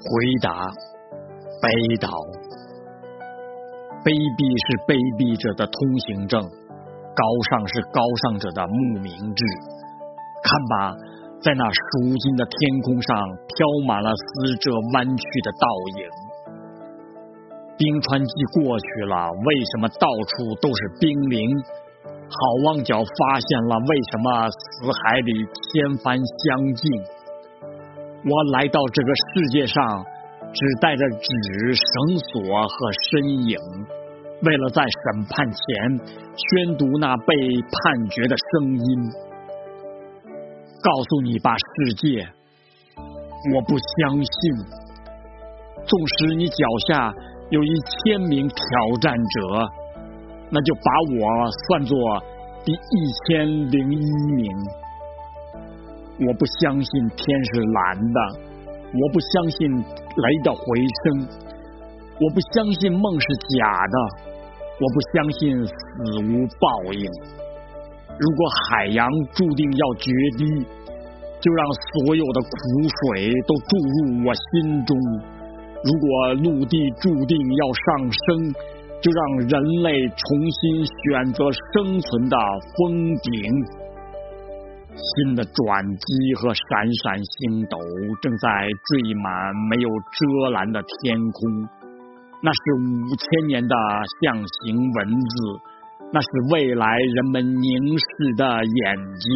回答：北岛。卑鄙是卑鄙者的通行证，高尚是高尚者的墓铭志。看吧，在那赎金的天空上飘满了死者弯曲的倒影。冰川季过去了，为什么到处都是冰凌？好望角发现了，为什么死海里千帆相近？我来到这个世界上，只带着纸、绳索和身影，为了在审判前宣读那被判决的声音。告诉你吧，世界，我不相信。纵使你脚下有一千名挑战者，那就把我算作第一千零一名。我不相信天是蓝的，我不相信雷的回声，我不相信梦是假的，我不相信死无报应。如果海洋注定要决堤，就让所有的苦水都注入我心中；如果陆地注定要上升，就让人类重新选择生存的峰顶。新的转机和闪闪星斗正在缀满没有遮拦的天空，那是五千年的象形文字。那是未来人们凝视的眼睛。